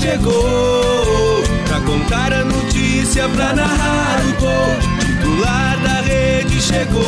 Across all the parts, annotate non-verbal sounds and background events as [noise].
Chegou pra contar a notícia, pra narrar o gol. Titular da rede chegou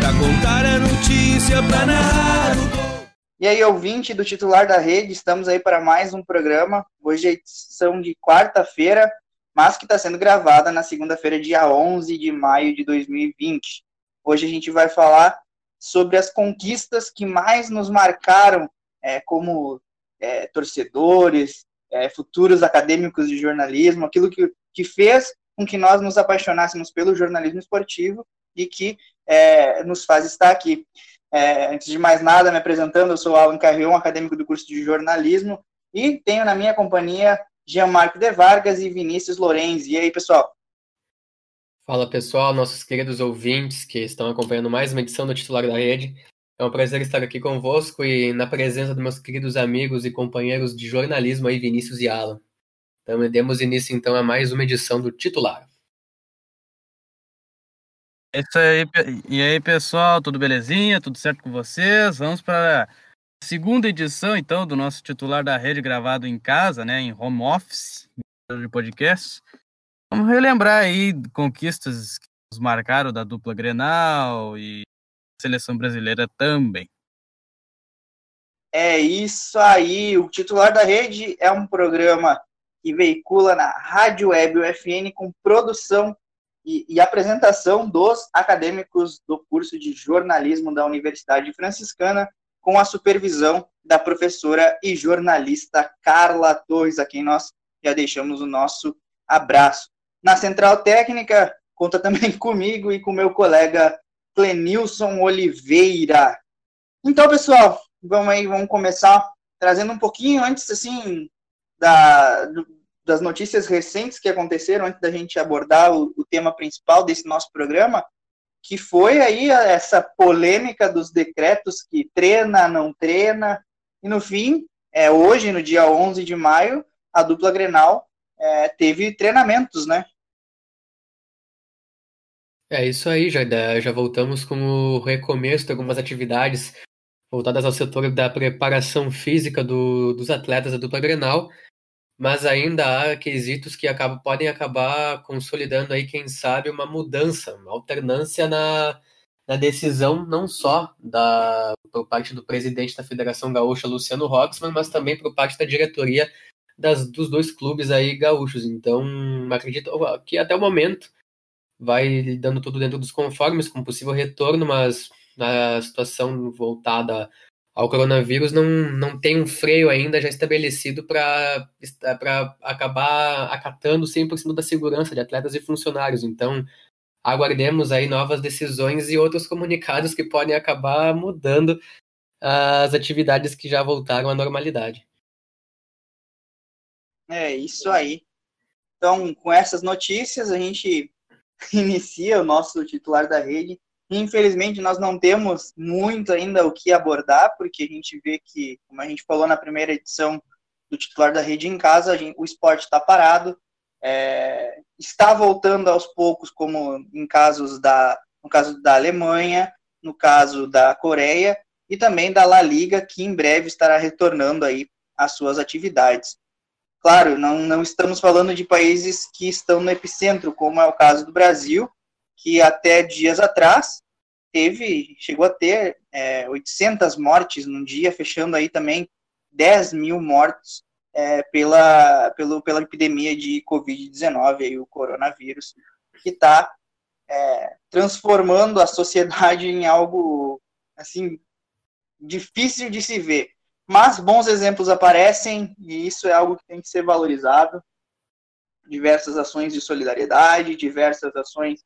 pra contar a notícia, pra narrar o gol. E aí, ouvinte do titular da rede, estamos aí para mais um programa. Hoje é edição de quarta-feira, mas que está sendo gravada na segunda-feira, dia 11 de maio de 2020. Hoje a gente vai falar sobre as conquistas que mais nos marcaram é, como é, torcedores, é, futuros acadêmicos de jornalismo, aquilo que, que fez com que nós nos apaixonássemos pelo jornalismo esportivo e que é, nos faz estar aqui. É, antes de mais nada, me apresentando, eu sou Alan Carrion, acadêmico do curso de jornalismo, e tenho na minha companhia Jean-Marc De Vargas e Vinícius Lorenzi. E aí, pessoal? Fala pessoal, nossos queridos ouvintes que estão acompanhando mais uma edição do Titular da Rede. É um prazer estar aqui convosco e na presença dos meus queridos amigos e companheiros de jornalismo aí, Vinícius e Alan. Então, demos início então a mais uma edição do Titular. É isso aí, e aí pessoal, tudo belezinha? Tudo certo com vocês? Vamos para a segunda edição então do nosso titular da rede gravado em casa, né, em home office de podcast. Vamos relembrar aí conquistas que nos marcaram da dupla Grenal e seleção brasileira também. É isso aí, o titular da rede é um programa que veicula na Rádio Web UFN com produção e, e, apresentação dos acadêmicos do curso de jornalismo da Universidade Franciscana, com a supervisão da professora e jornalista Carla Torres, a quem nós já deixamos o nosso abraço. Na central técnica, conta também [laughs] comigo e com meu colega Clenilson Oliveira. Então, pessoal, vamos aí, vamos começar trazendo um pouquinho antes, assim, da, das notícias recentes que aconteceram antes da gente abordar o, o, tema principal desse nosso programa, que foi aí essa polêmica dos decretos que treina, não treina, e no fim, é, hoje, no dia 11 de maio, a dupla Grenal é, teve treinamentos, né? É isso aí, já, já voltamos com o recomeço de algumas atividades voltadas ao setor da preparação física do, dos atletas da dupla Grenal, mas ainda há quesitos que podem acabar consolidando aí, quem sabe, uma mudança, uma alternância na, na decisão não só da por parte do presidente da Federação Gaúcha, Luciano Roxman, mas também por parte da diretoria das, dos dois clubes aí gaúchos. Então, acredito que até o momento vai dando tudo dentro dos conformes, com possível retorno, mas na situação voltada ao coronavírus não, não tem um freio ainda já estabelecido para acabar acatando 100% da segurança de atletas e funcionários. Então, aguardemos aí novas decisões e outros comunicados que podem acabar mudando as atividades que já voltaram à normalidade. É isso aí. Então, com essas notícias, a gente [laughs] inicia o nosso titular da rede Infelizmente, nós não temos muito ainda o que abordar, porque a gente vê que, como a gente falou na primeira edição do titular da rede em casa, gente, o esporte está parado, é, está voltando aos poucos, como em casos da, no caso da Alemanha, no caso da Coreia e também da La Liga, que em breve estará retornando aí às suas atividades. Claro, não, não estamos falando de países que estão no epicentro, como é o caso do Brasil, que até dias atrás teve, chegou a ter é, 800 mortes num dia, fechando aí também 10 mil mortos é, pela, pelo, pela epidemia de Covid-19, o coronavírus, que está é, transformando a sociedade [laughs] em algo, assim, difícil de se ver. Mas bons exemplos aparecem e isso é algo que tem que ser valorizado. Diversas ações de solidariedade, diversas ações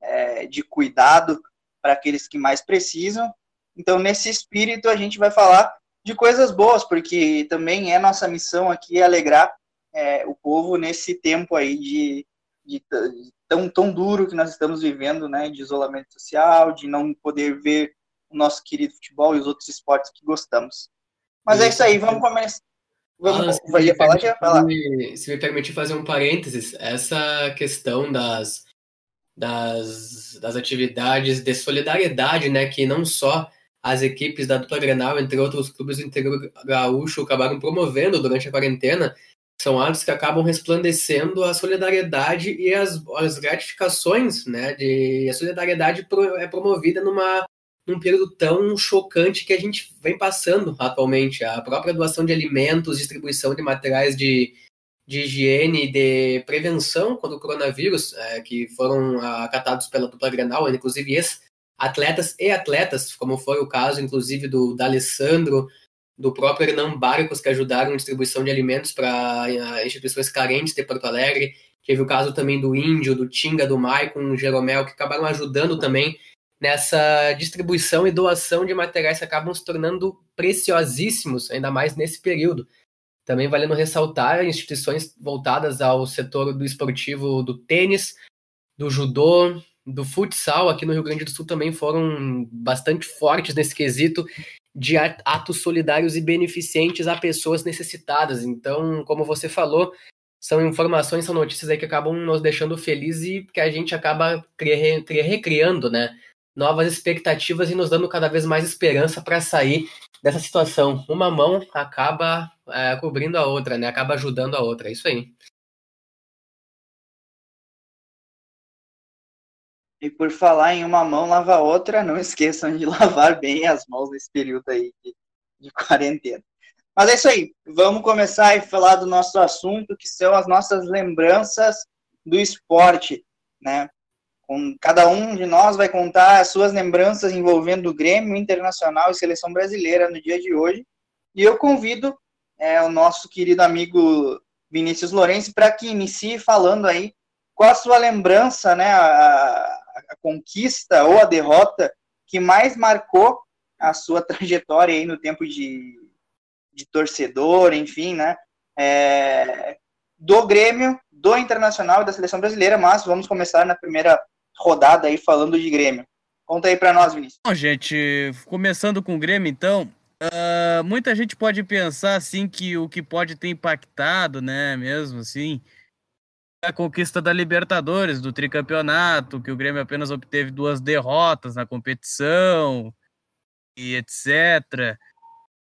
é, de cuidado para aqueles que mais precisam. Então, nesse espírito, a gente vai falar de coisas boas, porque também é nossa missão aqui alegrar é, o povo nesse tempo aí de, de, de, tão, tão duro que nós estamos vivendo, né, de isolamento social, de não poder ver o nosso querido futebol e os outros esportes que gostamos. Mas é isso aí, vamos começar. Vamos, ah, vai falar, já? Vai Se me permitir fazer um parênteses, essa questão das, das, das atividades de solidariedade, né, que não só as equipes da dupla Grenal, entre outros clubes do interior gaúcho, acabaram promovendo durante a quarentena, são atos que acabam resplandecendo a solidariedade e as, as gratificações, né, de a solidariedade pro, é promovida numa num período tão chocante que a gente vem passando atualmente. A própria doação de alimentos, distribuição de materiais de, de higiene, de prevenção contra o coronavírus, é, que foram acatados pela dupla Grenal, inclusive ex-atletas e atletas, como foi o caso, inclusive, do D'Alessandro, do próprio Hernan Barcos, que ajudaram na distribuição de alimentos para é, instituições carentes de Porto Alegre. Teve o caso também do Índio, do Tinga, do Maicon, Jeromel, que acabaram ajudando também nessa distribuição e doação de materiais que acabam se tornando preciosíssimos, ainda mais nesse período. Também valendo ressaltar instituições voltadas ao setor do esportivo do tênis, do judô, do futsal aqui no Rio Grande do Sul também foram bastante fortes nesse quesito de atos solidários e beneficentes a pessoas necessitadas. Então, como você falou, são informações, são notícias aí que acabam nos deixando felizes e que a gente acaba recriando, né? Novas expectativas e nos dando cada vez mais esperança para sair dessa situação. Uma mão acaba é, cobrindo a outra, né? Acaba ajudando a outra. É isso aí. E por falar em uma mão lava a outra, não [laughs] esqueçam de lavar bem as mãos nesse período aí de, de quarentena. Mas é isso aí. Vamos começar a falar do nosso assunto, que são as nossas lembranças do esporte, né? Com, cada um de nós vai contar as suas lembranças envolvendo o Grêmio Internacional e Seleção Brasileira no dia de hoje. E eu convido é, o nosso querido amigo Vinícius Lourenço para que inicie falando aí qual a sua lembrança, né, a, a conquista ou a derrota que mais marcou a sua trajetória aí no tempo de, de torcedor, enfim, né, é, do Grêmio, do Internacional e da Seleção Brasileira, mas vamos começar na primeira rodada aí falando de Grêmio. Conta aí para nós, Vinícius. Bom, gente, começando com o Grêmio, então, uh, muita gente pode pensar, assim, que o que pode ter impactado, né, mesmo, assim, a conquista da Libertadores, do tricampeonato, que o Grêmio apenas obteve duas derrotas na competição, e etc.,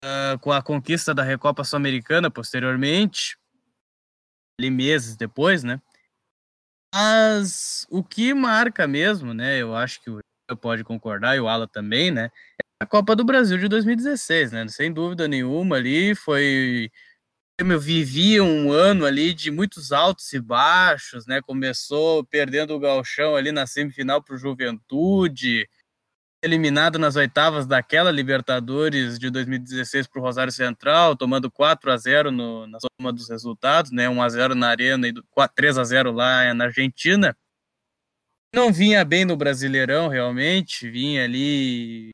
uh, com a conquista da Recopa Sul-Americana posteriormente, ali meses depois, né, mas o que marca mesmo, né? Eu acho que o pode concordar e o Ala também, né? É a Copa do Brasil de 2016, né? Sem dúvida nenhuma ali foi eu vivi um ano ali de muitos altos e baixos, né? Começou perdendo o galchão ali na semifinal para o Juventude, eliminado nas oitavas daquela Libertadores de 2016 para o Rosário Central, tomando 4 a 0 no, na soma dos resultados, né? 1 a 0 na Arena e 4, 3 a 0 lá na Argentina. Não vinha bem no Brasileirão, realmente, vinha ali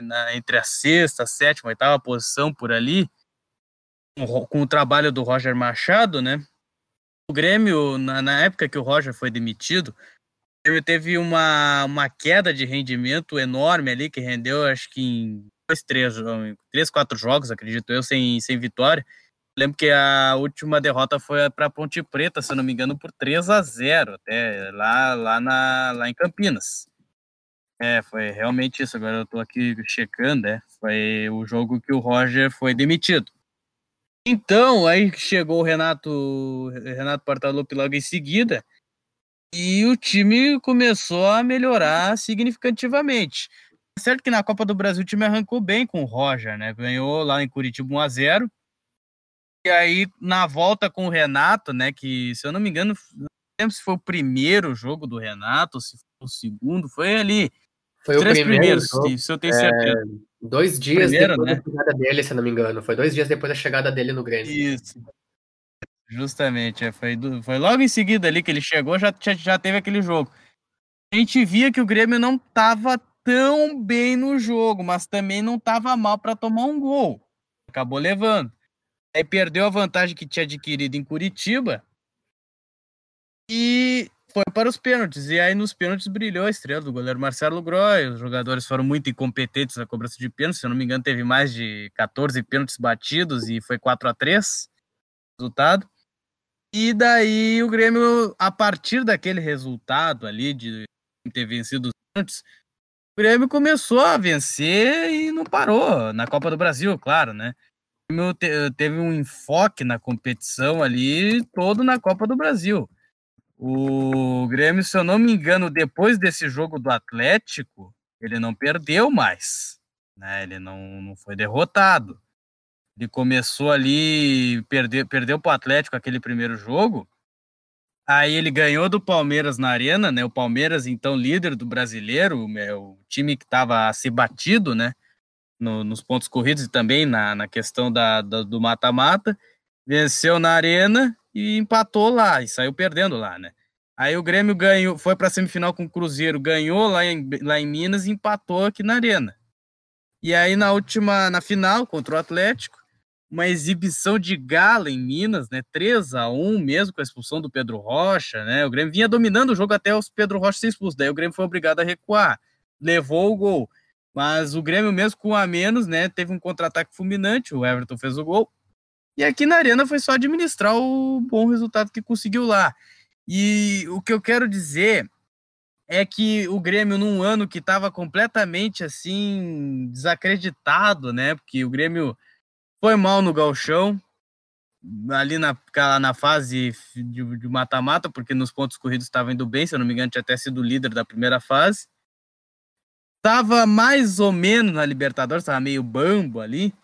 na, entre a sexta, a sétima, a oitava posição por ali, com, com o trabalho do Roger Machado, né? O Grêmio, na, na época que o Roger foi demitido, Grêmio teve uma, uma queda de rendimento enorme ali, que rendeu, acho que em dois, três, três quatro jogos, acredito eu, sem, sem vitória. lembro que a última derrota foi para Ponte Preta, se não me engano, por 3 a 0 até lá, lá, na, lá em Campinas. É, foi realmente isso. Agora eu tô aqui checando, é. Foi o jogo que o Roger foi demitido. Então, aí chegou o Renato, Renato Portaluppi logo em seguida, e o time começou a melhorar significativamente. É certo que na Copa do Brasil o time arrancou bem com o Roger, né? Ganhou lá em Curitiba 1 a 0 E aí, na volta com o Renato, né? Que, se eu não me engano, não lembro se foi o primeiro jogo do Renato, se foi o segundo, foi ali. Foi três o primeiro primeiros, isso eu tenho certeza. É, dois dias primeiro, depois né? da chegada dele, se eu não me engano. Foi dois dias depois da chegada dele no Grêmio. Isso. Justamente, é, foi, foi logo em seguida ali que ele chegou, já, já, já teve aquele jogo. A gente via que o Grêmio não estava tão bem no jogo, mas também não estava mal para tomar um gol. Acabou levando. Aí perdeu a vantagem que tinha adquirido em Curitiba e foi para os pênaltis. E aí nos pênaltis brilhou a estrela do goleiro Marcelo Groy. Os jogadores foram muito incompetentes na cobrança de pênaltis. Se eu não me engano, teve mais de 14 pênaltis batidos e foi 4 a 3 resultado. E daí o Grêmio, a partir daquele resultado ali de ter vencido pênaltis, o Grêmio começou a vencer e não parou na Copa do Brasil, claro, né? O Grêmio teve um enfoque na competição ali todo na Copa do Brasil. O Grêmio, se eu não me engano, depois desse jogo do Atlético, ele não perdeu mais, né? Ele não, não foi derrotado. Ele começou ali, perdeu, perdeu para o Atlético aquele primeiro jogo. Aí ele ganhou do Palmeiras na Arena, né? O Palmeiras, então, líder do brasileiro, o time que estava a ser batido, né? No, nos pontos corridos e também na, na questão da, da do mata-mata. Venceu na Arena e empatou lá e saiu perdendo lá, né? Aí o Grêmio ganhou, foi para a semifinal com o Cruzeiro, ganhou lá em, lá em Minas e empatou aqui na Arena. E aí na última, na final contra o Atlético, uma exibição de gala em Minas, né? 3 a 1 mesmo com a expulsão do Pedro Rocha, né? O Grêmio vinha dominando o jogo até o Pedro Rocha ser expulso. Daí o Grêmio foi obrigado a recuar, levou o gol. Mas o Grêmio mesmo com a menos, né, teve um contra-ataque fulminante, o Everton fez o gol e aqui na Arena foi só administrar o bom resultado que conseguiu lá. E o que eu quero dizer é que o Grêmio, num ano que estava completamente assim, desacreditado, né? Porque o Grêmio foi mal no galchão, ali na, na fase de mata-mata, porque nos pontos corridos estava indo bem, se eu não me engano, tinha até sido líder da primeira fase. Tava mais ou menos na Libertadores, estava meio bambo ali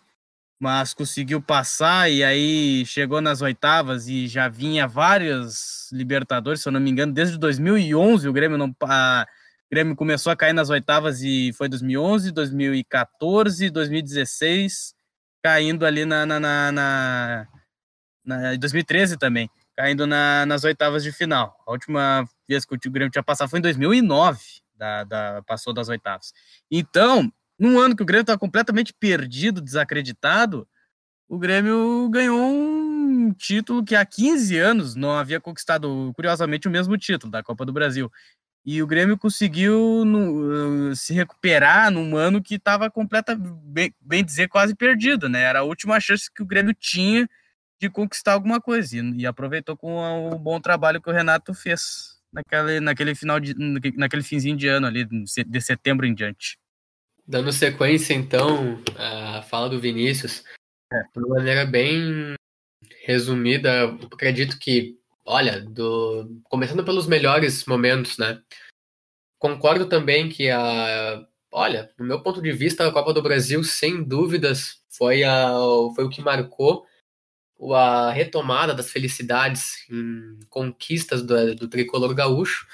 mas conseguiu passar e aí chegou nas oitavas e já vinha várias Libertadores, se eu não me engano, desde 2011 o Grêmio não a, o Grêmio começou a cair nas oitavas e foi 2011, 2014, 2016, caindo ali na, na, na, na, na 2013 também, caindo na, nas oitavas de final. A última vez que o Grêmio tinha passado foi em 2009, da, da, passou das oitavas. Então, num ano que o Grêmio estava completamente perdido, desacreditado, o Grêmio ganhou um título que há 15 anos não havia conquistado, curiosamente, o mesmo título da Copa do Brasil. E o Grêmio conseguiu no, uh, se recuperar num ano que estava completamente, bem, bem, dizer, quase perdido, né? Era a última chance que o Grêmio tinha de conquistar alguma coisa. E, e aproveitou com o bom trabalho que o Renato fez naquele, naquele final de, naquele finzinho de ano ali, de setembro em diante. Dando sequência, então, à fala do Vinícius, é. de uma maneira bem resumida, acredito que, olha, do, começando pelos melhores momentos, né? Concordo também que a, olha, no meu ponto de vista, a Copa do Brasil, sem dúvidas, foi, a, foi o que marcou a retomada das felicidades em conquistas do, do tricolor gaúcho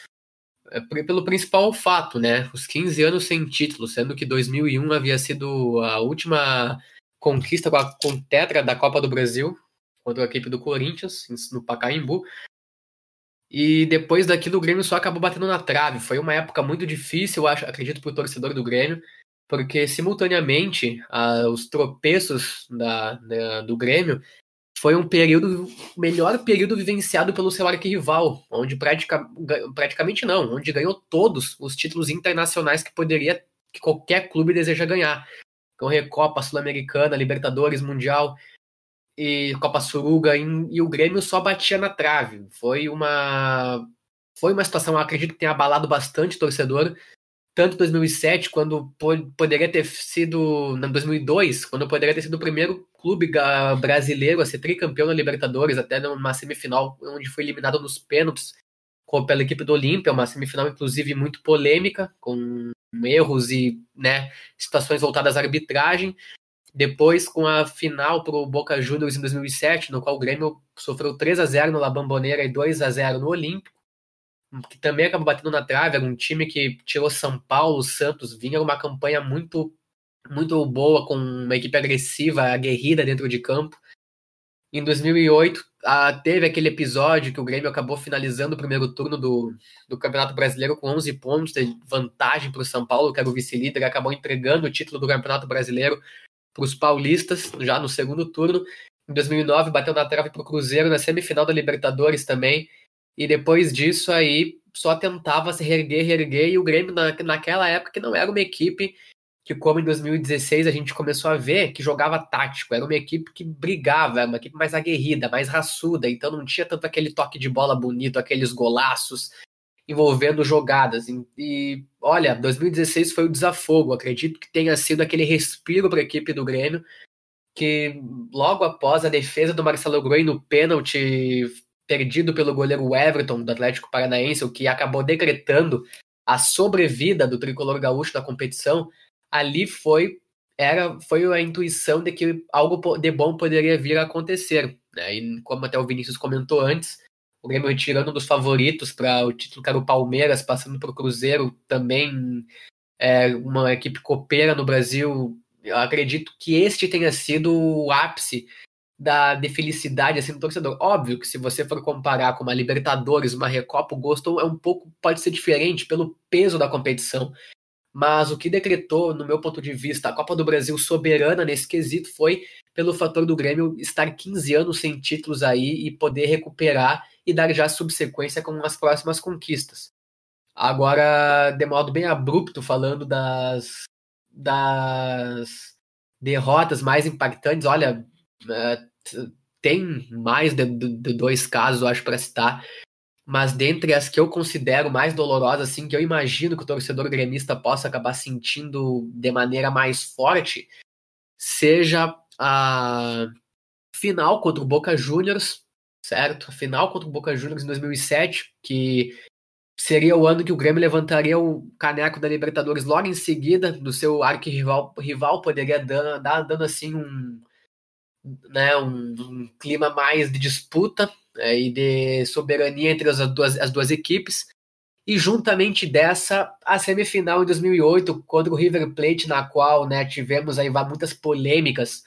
é, pelo principal fato, né? Os 15 anos sem título, sendo que 2001 havia sido a última conquista com a com tetra da Copa do Brasil contra a equipe do Corinthians no Pacaembu. E depois daquilo o Grêmio só acabou batendo na trave. Foi uma época muito difícil, eu acho, acredito, para o torcedor do Grêmio, porque simultaneamente ah, os tropeços da, da, do Grêmio foi um período, melhor período vivenciado pelo seu arquirrival, onde pratica, praticamente não, onde ganhou todos os títulos internacionais que poderia, que qualquer clube deseja ganhar. Então, Recopa, Sul-Americana, Libertadores, Mundial e Copa Suruga, e o Grêmio só batia na trave. Foi uma, foi uma situação, acredito que tenha abalado bastante o torcedor, tanto em 2007, quando poderia ter sido, em 2002, quando poderia ter sido o primeiro clube brasileiro a ser tricampeão da Libertadores, até numa semifinal onde foi eliminado nos pênaltis pela equipe do Olímpia, uma semifinal inclusive muito polêmica, com erros e né, situações voltadas à arbitragem. Depois, com a final para o Boca Juniors em 2007, no qual o Grêmio sofreu 3 a 0 no La Bombonera e 2 a 0 no Olímpico que também acabou batendo na trave, era um time que tirou São Paulo, Santos, vinha uma campanha muito muito boa, com uma equipe agressiva, aguerrida dentro de campo. Em 2008, ah, teve aquele episódio que o Grêmio acabou finalizando o primeiro turno do, do Campeonato Brasileiro com 11 pontos de vantagem para o São Paulo, que era o vice-líder, acabou entregando o título do Campeonato Brasileiro para os paulistas já no segundo turno. Em 2009 bateu na trave para o Cruzeiro na semifinal da Libertadores também. E depois disso aí só tentava se reerguer, reerguer. E o Grêmio na, naquela época que não era uma equipe que como em 2016 a gente começou a ver que jogava tático, era uma equipe que brigava, era uma equipe mais aguerrida, mais raçuda, então não tinha tanto aquele toque de bola bonito, aqueles golaços envolvendo jogadas. E, e olha, 2016 foi o desafogo, acredito que tenha sido aquele respiro para a equipe do Grêmio, que logo após a defesa do Marcelo Groi no pênalti perdido pelo goleiro Everton do Atlético Paranaense, o que acabou decretando a sobrevida do tricolor gaúcho na competição, ali foi era foi a intuição de que algo de bom poderia vir a acontecer. Né? E como até o Vinícius comentou antes, o Grêmio retirando um dos favoritos para o título que era o Palmeiras, passando para o Cruzeiro, também é, uma equipe copeira no Brasil. Eu acredito que este tenha sido o ápice da, de felicidade assim, do torcedor. Óbvio que se você for comparar com uma Libertadores, uma Recopa, o gosto é um pouco, pode ser diferente pelo peso da competição. Mas o que decretou, no meu ponto de vista, a Copa do Brasil soberana nesse quesito foi pelo fator do Grêmio estar 15 anos sem títulos aí e poder recuperar e dar já subsequência com as próximas conquistas. Agora, de modo bem abrupto, falando das, das derrotas mais impactantes, olha, é, tem mais de, de dois casos, acho, para citar mas dentre as que eu considero mais dolorosas, assim, que eu imagino que o torcedor gremista possa acabar sentindo de maneira mais forte, seja a final contra o Boca Juniors, certo? A final contra o Boca Juniors em 2007, que seria o ano que o Grêmio levantaria o caneco da Libertadores logo em seguida, do seu arquirrival rival poderia dar, dar dando assim um, né, um, um clima mais de disputa é, e de soberania entre as duas, as duas equipes. E juntamente dessa, a semifinal em 2008 contra o River Plate, na qual né, tivemos aí muitas polêmicas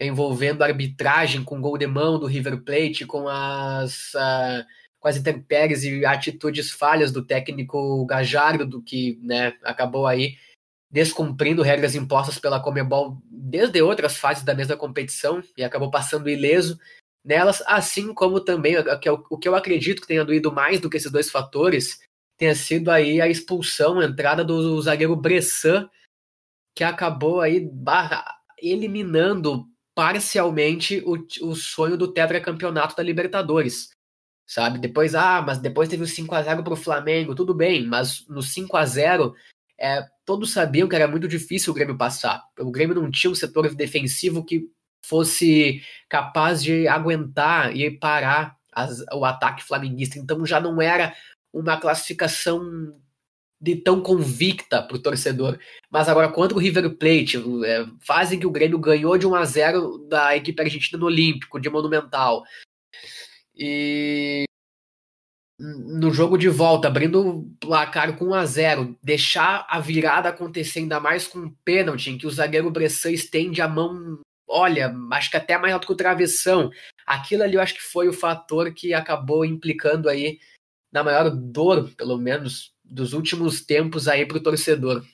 envolvendo arbitragem com gol de mão do River Plate, com as, uh, as e atitudes falhas do técnico Gajardo, do que né, acabou aí descumprindo regras impostas pela Comebol desde outras fases da mesma competição e acabou passando ileso nelas, assim como também o que eu acredito que tenha doído mais do que esses dois fatores tenha sido aí a expulsão, a entrada do zagueiro Bressan, que acabou aí eliminando parcialmente o, o sonho do tetracampeonato da Libertadores. Sabe? Depois, ah, mas depois teve o 5 a 0 para o Flamengo, tudo bem, mas no 5 a 0 é, todos sabiam que era muito difícil o Grêmio passar. O Grêmio não tinha um setor defensivo que fosse capaz de aguentar e parar as, o ataque flamenguista. Então já não era uma classificação de tão convicta para o torcedor. Mas agora, contra o River Plate, é, fazem que o Grêmio ganhou de 1 a 0 da equipe argentina no Olímpico, de Monumental. E no jogo de volta, abrindo o placar com 1 a 0 deixar a virada acontecer ainda mais com um pênalti, em que o zagueiro Bressan estende a mão, olha, acho que até mais alto que o travessão. Aquilo ali eu acho que foi o fator que acabou implicando aí na maior dor, pelo menos, dos últimos tempos aí para o torcedor.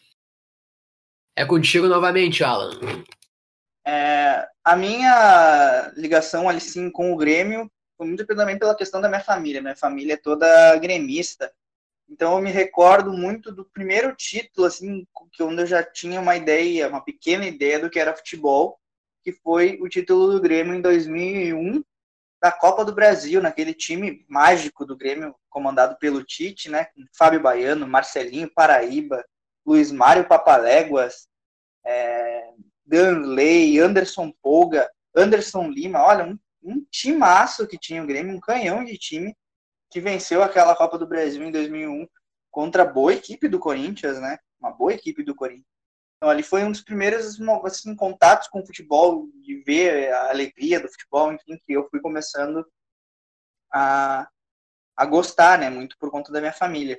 É contigo novamente, Alan. É, a minha ligação ali sim com o Grêmio foi muito também pela questão da minha família. Minha família é toda gremista. Então eu me recordo muito do primeiro título, assim, que onde eu já tinha uma ideia, uma pequena ideia do que era futebol, que foi o título do Grêmio em 2001 da Copa do Brasil, naquele time mágico do Grêmio, comandado pelo Tite, né? Fábio Baiano, Marcelinho Paraíba, Luiz Mário Papaléguas, é, Danley, Anderson Polga, Anderson Lima, olha, um um timaço que tinha o Grêmio, um canhão de time que venceu aquela Copa do Brasil em 2001 contra a boa equipe do Corinthians, né? Uma boa equipe do Corinthians. Então ali foi um dos primeiros assim, contatos com o futebol, de ver a alegria do futebol, enfim, que eu fui começando a, a gostar, né? Muito por conta da minha família.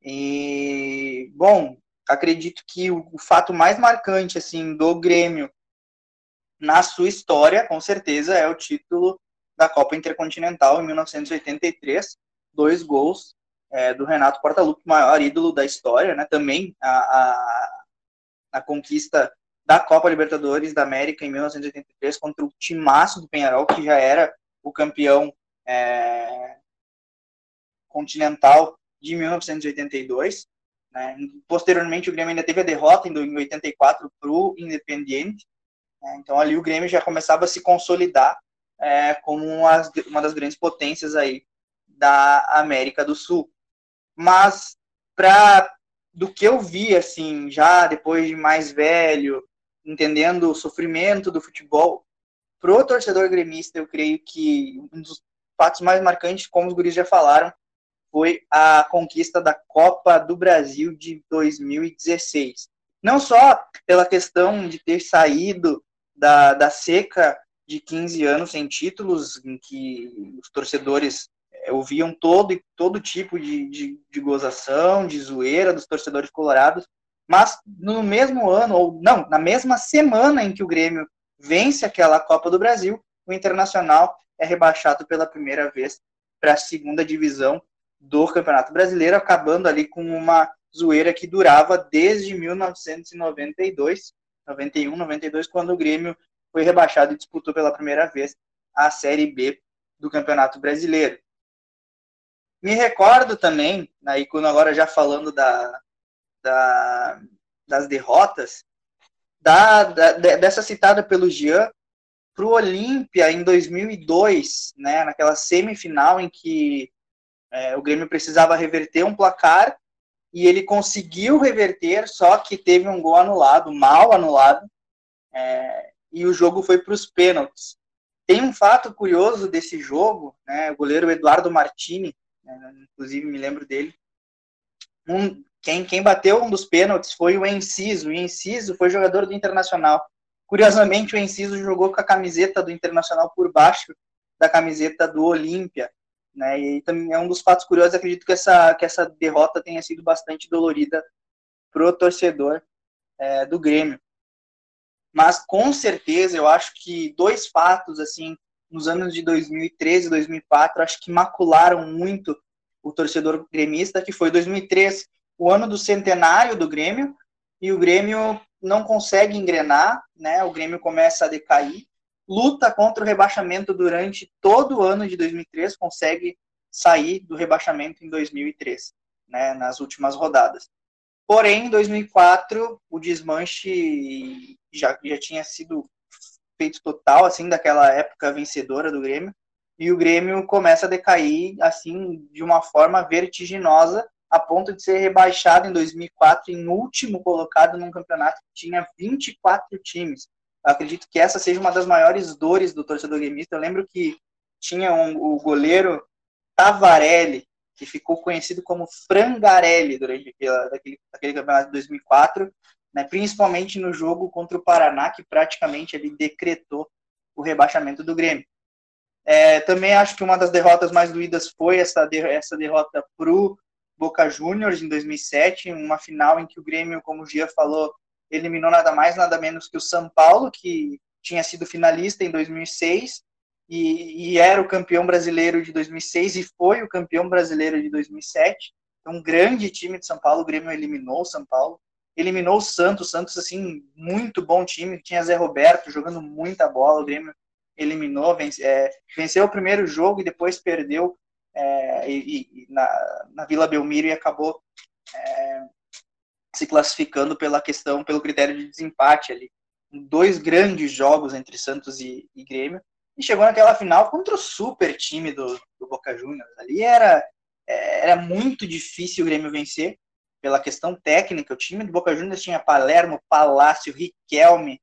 E, bom, acredito que o, o fato mais marcante, assim, do Grêmio na sua história, com certeza, é o título da Copa Intercontinental em 1983, dois gols é, do Renato Portaluppi, maior ídolo da história, né? Também a, a, a, conquista da Copa Libertadores da América em 1983 contra o timaço do Penharol, que já era o campeão é, continental de 1982. Né? Posteriormente, o Grêmio ainda teve a derrota em 84 para o Independiente. Né? Então, ali o Grêmio já começava a se consolidar é, como uma, uma das grandes potências aí da América do Sul. Mas, para do que eu vi, assim, já depois de mais velho, entendendo o sofrimento do futebol, pro torcedor gremista, eu creio que um dos fatos mais marcantes, como os guris já falaram, foi a conquista da Copa do Brasil de 2016. Não só pela questão de ter saído da, da seca de 15 anos sem títulos, em que os torcedores ouviam todo, todo tipo de, de, de gozação, de zoeira dos torcedores colorados, mas no mesmo ano, ou não, na mesma semana em que o Grêmio vence aquela Copa do Brasil, o Internacional é rebaixado pela primeira vez para a segunda divisão do Campeonato Brasileiro, acabando ali com uma zoeira que durava desde 1992, 91, 92, quando o Grêmio foi rebaixado e disputou pela primeira vez a Série B do Campeonato Brasileiro. Me recordo também, aí quando agora já falando da, da das derrotas, da, da, dessa citada pelo Jean, para o Olímpia em 2002, né, naquela semifinal em que é, o Grêmio precisava reverter um placar e ele conseguiu reverter, só que teve um gol anulado, mal anulado, é, e o jogo foi para os pênaltis. Tem um fato curioso desse jogo, né, o goleiro Eduardo Martini, inclusive me lembro dele, um, quem, quem bateu um dos pênaltis foi o Enciso, o Enciso foi jogador do Internacional. Curiosamente, o Enciso jogou com a camiseta do Internacional por baixo da camiseta do Olímpia. Né? E também é um dos fatos curiosos, acredito que essa, que essa derrota tenha sido bastante dolorida para o torcedor é, do Grêmio. Mas com certeza eu acho que dois fatos assim nos anos de 2013 e 2004 acho que macularam muito o torcedor gremista, que foi 2003, o ano do centenário do Grêmio, e o Grêmio não consegue engrenar, né? O Grêmio começa a decair luta contra o rebaixamento durante todo o ano de 2003, consegue sair do rebaixamento em 2003, né, nas últimas rodadas. Porém, em 2004, o desmanche já, já tinha sido feito total, assim, daquela época vencedora do Grêmio, e o Grêmio começa a decair, assim, de uma forma vertiginosa, a ponto de ser rebaixado em 2004 em último colocado num campeonato que tinha 24 times. Acredito que essa seja uma das maiores dores do torcedor gremista. Eu lembro que tinha um, o goleiro Tavarelli, que ficou conhecido como Frangarelli durante aquele, aquele campeonato de 2004, né, principalmente no jogo contra o Paraná, que praticamente ele decretou o rebaixamento do Grêmio. É, também acho que uma das derrotas mais doídas foi essa, essa derrota para o Boca Juniors em 2007, uma final em que o Grêmio, como o Gia falou, eliminou nada mais, nada menos que o São Paulo, que tinha sido finalista em 2006 e, e, era o campeão brasileiro de 2006 e foi o campeão brasileiro de 2007. Então, um grande time de São Paulo, o Grêmio eliminou o São Paulo, eliminou o Santos, Santos, assim, muito bom time, tinha Zé Roberto jogando muita bola, o Grêmio eliminou, vence, é, venceu o primeiro jogo e depois perdeu é, e, e, na, na Vila Belmiro e acabou é, se classificando pela questão, pelo critério de desempate ali. Dois grandes jogos entre Santos e, e Grêmio. E chegou naquela final contra o super time do, do Boca Juniors. Ali era, é, era muito difícil o Grêmio vencer pela questão técnica. O time do Boca Juniors tinha Palermo, Palácio, Riquelme,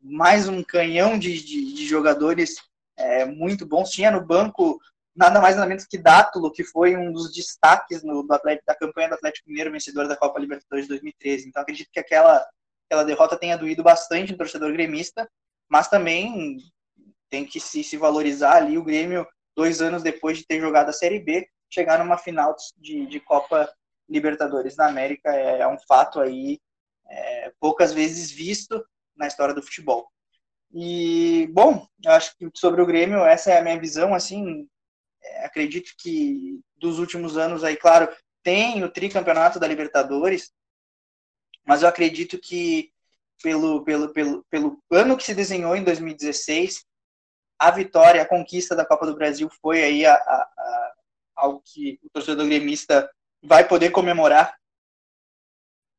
mais um canhão de, de, de jogadores é, muito bons. Tinha no banco nada mais nada menos que Dátulo, que foi um dos destaques no, do Atlético, da campanha do Atlético Mineiro, vencedor da Copa Libertadores de 2013. Então acredito que aquela, aquela derrota tenha doído bastante no torcedor gremista, mas também tem que se, se valorizar ali o Grêmio, dois anos depois de ter jogado a Série B, chegar numa final de, de Copa Libertadores da América é, é um fato aí é, poucas vezes visto na história do futebol. E, bom, acho que sobre o Grêmio, essa é a minha visão, assim, é, acredito que dos últimos anos aí, claro, tem o tricampeonato da Libertadores, mas eu acredito que pelo, pelo, pelo, pelo ano que se desenhou em 2016, a vitória, a conquista da Copa do Brasil foi aí a, a, a, algo que o torcedor gremista vai poder comemorar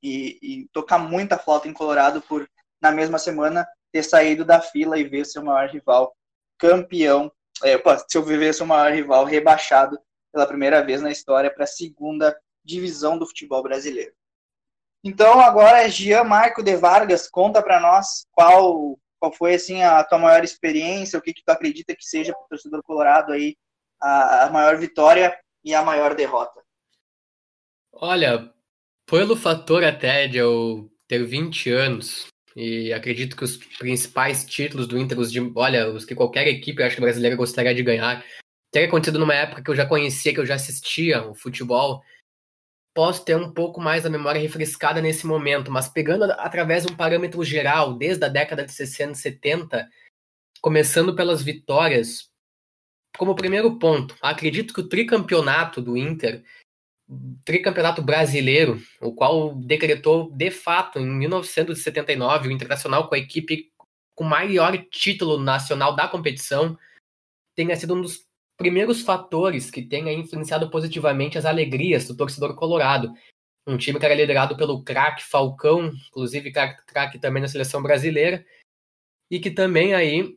e, e tocar muita flauta em Colorado por, na mesma semana, ter saído da fila e ver seu maior rival campeão, é, opa, seu ver seu maior rival rebaixado pela primeira vez na história para a segunda divisão do futebol brasileiro. Então agora Jean Marco de Vargas, conta para nós qual qual foi assim a tua maior experiência, o que, que tu acredita que seja para o torcedor colorado aí a, a maior vitória e a maior derrota? Olha, pelo fator até de eu ter 20 anos, e acredito que os principais títulos do Inter, os de, olha, os que qualquer equipe, acho que brasileira gostaria de ganhar, teria acontecido numa época que eu já conhecia, que eu já assistia o futebol, posso ter um pouco mais a memória refrescada nesse momento, mas pegando através de um parâmetro geral, desde a década de 60 e 70, começando pelas vitórias, como primeiro ponto, acredito que o tricampeonato do Inter, tricampeonato brasileiro, o qual decretou de fato em 1979 o Internacional com a equipe com maior título nacional da competição, tenha sido um dos primeiros fatores que tenha influenciado positivamente as alegrias do torcedor colorado. Um time que era liderado pelo craque Falcão, inclusive craque também na seleção brasileira, e que também aí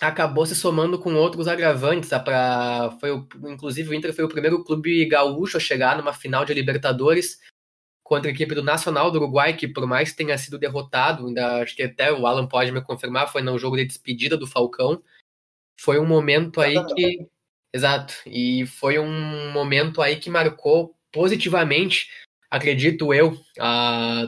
acabou se somando com outros agravantes. Pra, foi o, inclusive o Inter foi o primeiro clube gaúcho a chegar numa final de Libertadores contra a equipe do Nacional do Uruguai, que por mais tenha sido derrotado, ainda acho que até o Alan pode me confirmar, foi no jogo de despedida do Falcão. Foi um momento aí que Exato. E foi um momento aí que marcou positivamente, acredito eu, a,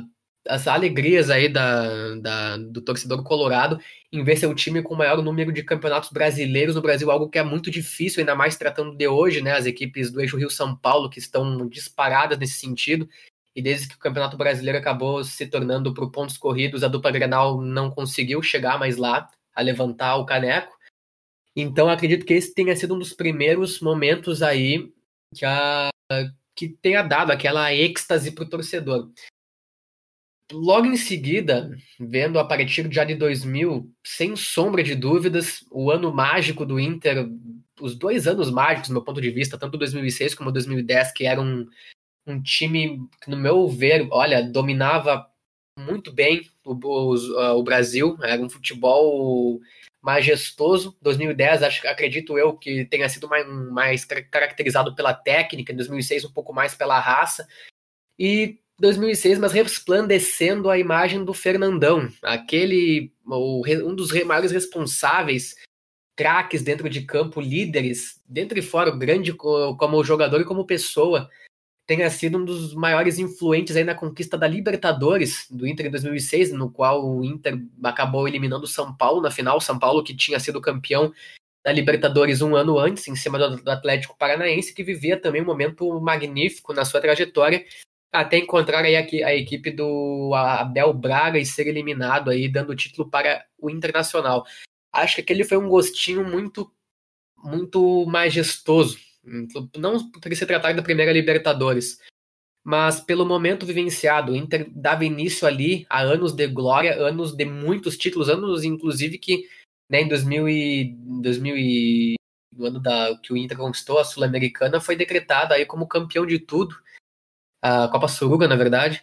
as alegrias aí da, da, do torcedor colorado em ver seu time com o maior número de campeonatos brasileiros no Brasil, algo que é muito difícil, ainda mais tratando de hoje, né? As equipes do eixo Rio-São Paulo que estão disparadas nesse sentido. E desde que o Campeonato Brasileiro acabou se tornando por pontos corridos, a dupla Grenal não conseguiu chegar mais lá a levantar o caneco. Então acredito que esse tenha sido um dos primeiros momentos aí que, a, que tenha dado aquela êxtase para o torcedor. Logo em seguida, vendo a partir já de 2000, sem sombra de dúvidas, o ano mágico do Inter, os dois anos mágicos, do meu ponto de vista, tanto 2006 como 2010, que era um, um time que, no meu ver, olha, dominava muito bem o, o, o Brasil, era um futebol majestoso. 2010, acho, acredito eu que tenha sido mais, mais caracterizado pela técnica, em 2006 um pouco mais pela raça. E 2006, mas resplandecendo a imagem do Fernandão, aquele um dos maiores responsáveis, craques dentro de campo, líderes, dentro e fora, grande como jogador e como pessoa tenha sido um dos maiores influentes aí na conquista da Libertadores do Inter em 2006, no qual o Inter acabou eliminando o São Paulo na final, São Paulo que tinha sido campeão da Libertadores um ano antes, em cima do Atlético Paranaense, que vivia também um momento magnífico na sua trajetória, até encontrar aí a, a equipe do Abel Braga e ser eliminado aí, dando o título para o Internacional. Acho que aquele foi um gostinho muito, muito majestoso não por se tratar da primeira Libertadores, mas pelo momento vivenciado. O Inter dava início ali a anos de glória, anos de muitos títulos, anos inclusive que né, em 2000 e, 2000 e, no ano da, que o Inter conquistou a Sul-Americana, foi decretado aí como campeão de tudo, a Copa Suruga, na verdade.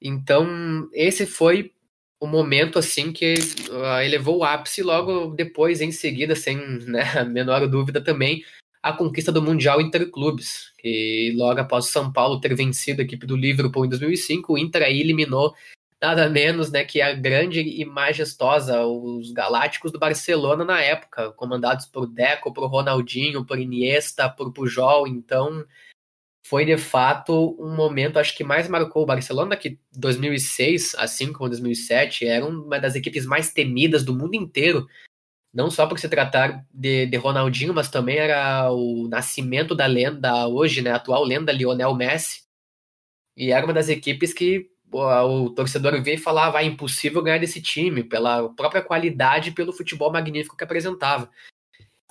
Então, esse foi o momento assim que uh, elevou o ápice logo depois, em seguida, sem [laughs] né, a menor dúvida também, a conquista do Mundial Interclubes, que logo após o São Paulo ter vencido a equipe do Liverpool em 2005, o Inter aí eliminou nada menos né, que a grande e majestosa, os Galácticos do Barcelona na época, comandados por Deco, por Ronaldinho, por Iniesta, por Pujol, então foi de fato um momento, acho que mais marcou o Barcelona, que 2006, assim como 2007, era uma das equipes mais temidas do mundo inteiro, não só por se tratar de, de Ronaldinho, mas também era o nascimento da lenda hoje, né, atual lenda Lionel Messi. E era uma das equipes que o torcedor vê e falava, ah, é impossível ganhar desse time, pela própria qualidade pelo futebol magnífico que apresentava.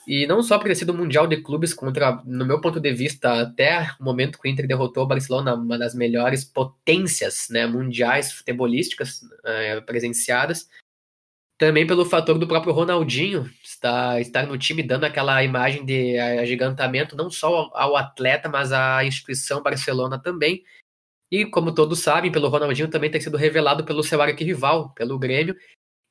E não só por ter sido o Mundial de Clubes contra, no meu ponto de vista, até o momento que o Inter derrotou o Barcelona, uma das melhores potências né, mundiais futebolísticas é, presenciadas, também pelo fator do próprio Ronaldinho estar, estar no time dando aquela imagem de agigantamento não só ao atleta, mas à instituição Barcelona também. E como todos sabem, pelo Ronaldinho também ter sido revelado pelo seu arquirrival, pelo Grêmio,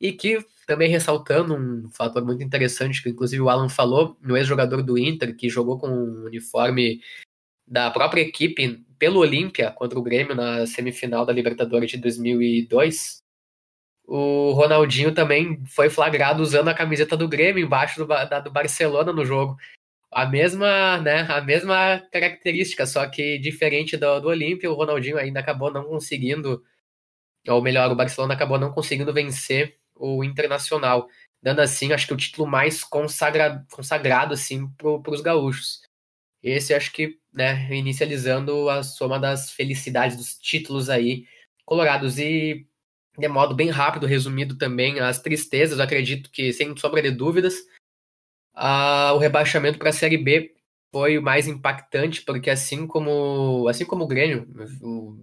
e que também ressaltando um fator muito interessante que inclusive o Alan falou, no ex-jogador do Inter que jogou com o uniforme da própria equipe pelo Olímpia contra o Grêmio na semifinal da Libertadores de 2002. O Ronaldinho também foi flagrado usando a camiseta do Grêmio embaixo do, da, do Barcelona no jogo. A mesma, né, a mesma característica, só que diferente do, do Olímpia, o Ronaldinho ainda acabou não conseguindo, ou melhor, o Barcelona acabou não conseguindo vencer o Internacional, dando assim, acho que o título mais consagra, consagrado assim para os gaúchos. Esse acho que, né, inicializando a soma das felicidades dos títulos aí colorados e de modo bem rápido, resumido também, as tristezas, acredito que, sem sombra de dúvidas, a, o rebaixamento para a Série B foi o mais impactante, porque assim como, assim como o Grêmio, o,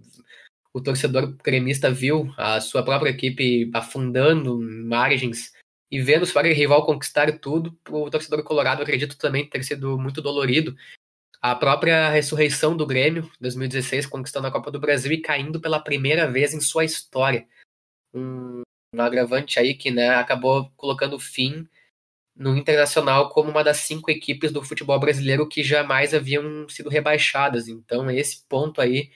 o torcedor gremista viu a sua própria equipe afundando margens e vendo o seu rival conquistar tudo, o torcedor colorado acredito também ter sido muito dolorido. A própria ressurreição do Grêmio, 2016, conquistando a Copa do Brasil e caindo pela primeira vez em sua história. Um, um agravante aí que né, acabou colocando fim no Internacional como uma das cinco equipes do futebol brasileiro que jamais haviam sido rebaixadas. Então, esse ponto aí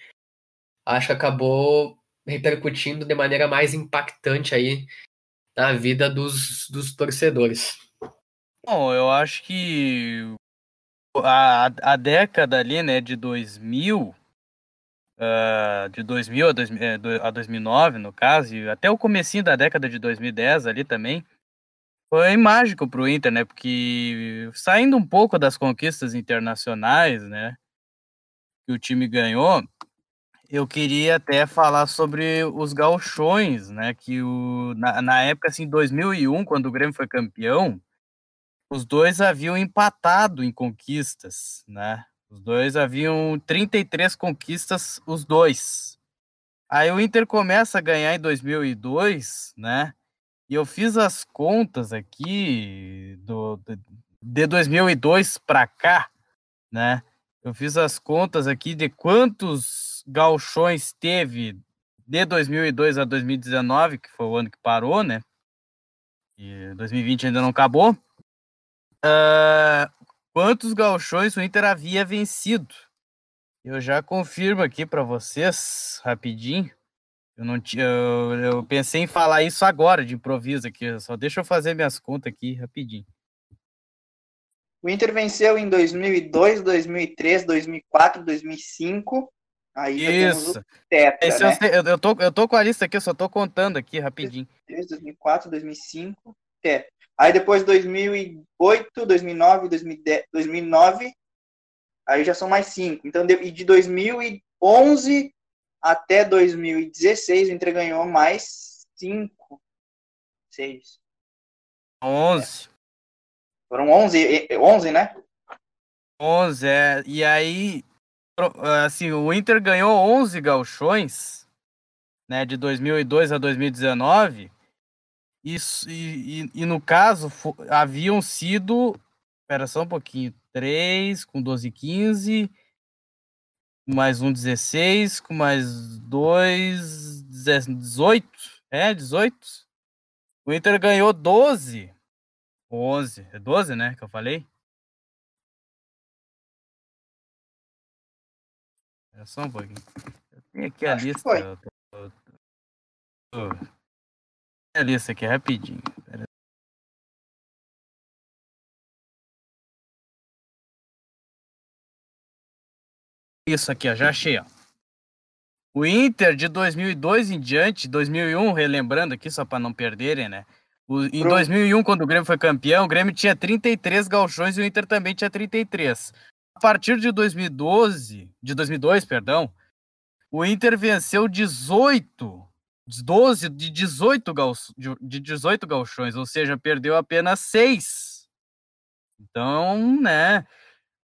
acho que acabou repercutindo de maneira mais impactante aí na vida dos, dos torcedores. Bom, eu acho que a, a década ali, né, de 2000, uh, ah, de 2000 a, dois, é, a 2009, no caso, e até o comecinho da década de 2010 ali também, foi mágico para o Inter, né, porque saindo um pouco das conquistas internacionais, né, que o time ganhou, eu queria até falar sobre os gauchões, né? Que o, na, na época, assim, 2001, quando o Grêmio foi campeão, os dois haviam empatado em conquistas, né? Os dois haviam 33 conquistas, os dois. Aí o Inter começa a ganhar em 2002, né? E eu fiz as contas aqui do, de 2002 para cá, né? Eu fiz as contas aqui de quantos gauchões teve de 2002 a 2019, que foi o ano que parou, né? E 2020 ainda não acabou. Uh, quantos gauchões o Inter havia vencido? Eu já confirmo aqui para vocês, rapidinho. Eu não tinha, eu, eu, pensei em falar isso agora de improviso aqui. Só deixa eu fazer minhas contas aqui rapidinho. O Inter venceu em 2002, 2003, 2004, 2005, Aí Isso. Tetra, Esse né? eu, eu, tô, eu tô com a lista aqui, eu só tô contando aqui rapidinho. 2004, 2005, tetra. Aí depois 2008, 2009, 2010, 2009, aí já são mais cinco. Então, de, de 2011 até 2016, o Inter ganhou mais cinco, seis. 11. É. Foram 11, 11, né? 11, é. E aí, assim, o Inter ganhou 11 galchões, né, de 2002 a 2019. Isso, e, e, e no caso, haviam sido. Espera só um pouquinho. 3 com 12, 15. Mais um 16, com mais dois 18. É, 18. O Inter ganhou 12. 11. É 12, né? Que eu falei? É só um pouquinho. Eu tenho aqui a Acho lista. Eu tô, tô, tô... A lista aqui rapidinho. Isso aqui, ó, já achei, ó. O Inter de 2002 em diante, 2001, relembrando aqui só para não perderem, né? O, em 2001, quando o Grêmio foi campeão, o Grêmio tinha 33 galchões e o Inter também tinha 33 a partir de 2012, de 2002, perdão, o Inter venceu 18, 12 de 18, gal, de 18 galchões, ou seja, perdeu apenas 6. Então, né?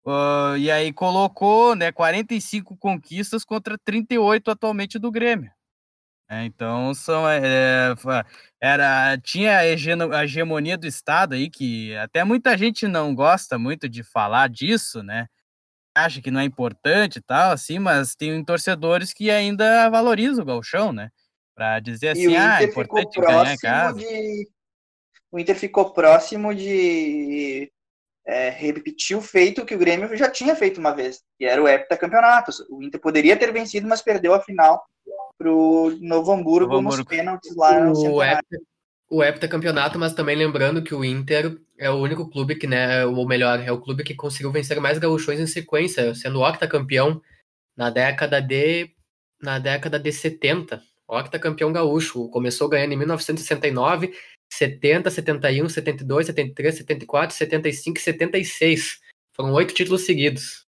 Uh, e aí colocou né, 45 conquistas contra 38 atualmente do Grêmio. É, então são é, era tinha a hegemonia do Estado aí que até muita gente não gosta muito de falar disso, né? Acha que não é importante e tal, assim, mas tem torcedores que ainda valorizam o galchão, né? Para dizer assim, ah, é importante ganhar casa. De... O Inter ficou próximo de é, repetir o feito que o Grêmio já tinha feito uma vez, que era o heptacampeonato. O Inter poderia ter vencido, mas perdeu a final pro Novo Hamburgo, Novo Hamburgo. nos pênaltis lá no o hepta, o heptacampeonato, mas também lembrando que o Inter é o único clube que, né, ou melhor, é o clube que conseguiu vencer mais gauchões em sequência, sendo octacampeão na década de na década de 70. Octacampeão gaúcho, começou ganhando em 1969 70, 71, 72, 73, 74, 75 e 76. Foram oito títulos seguidos.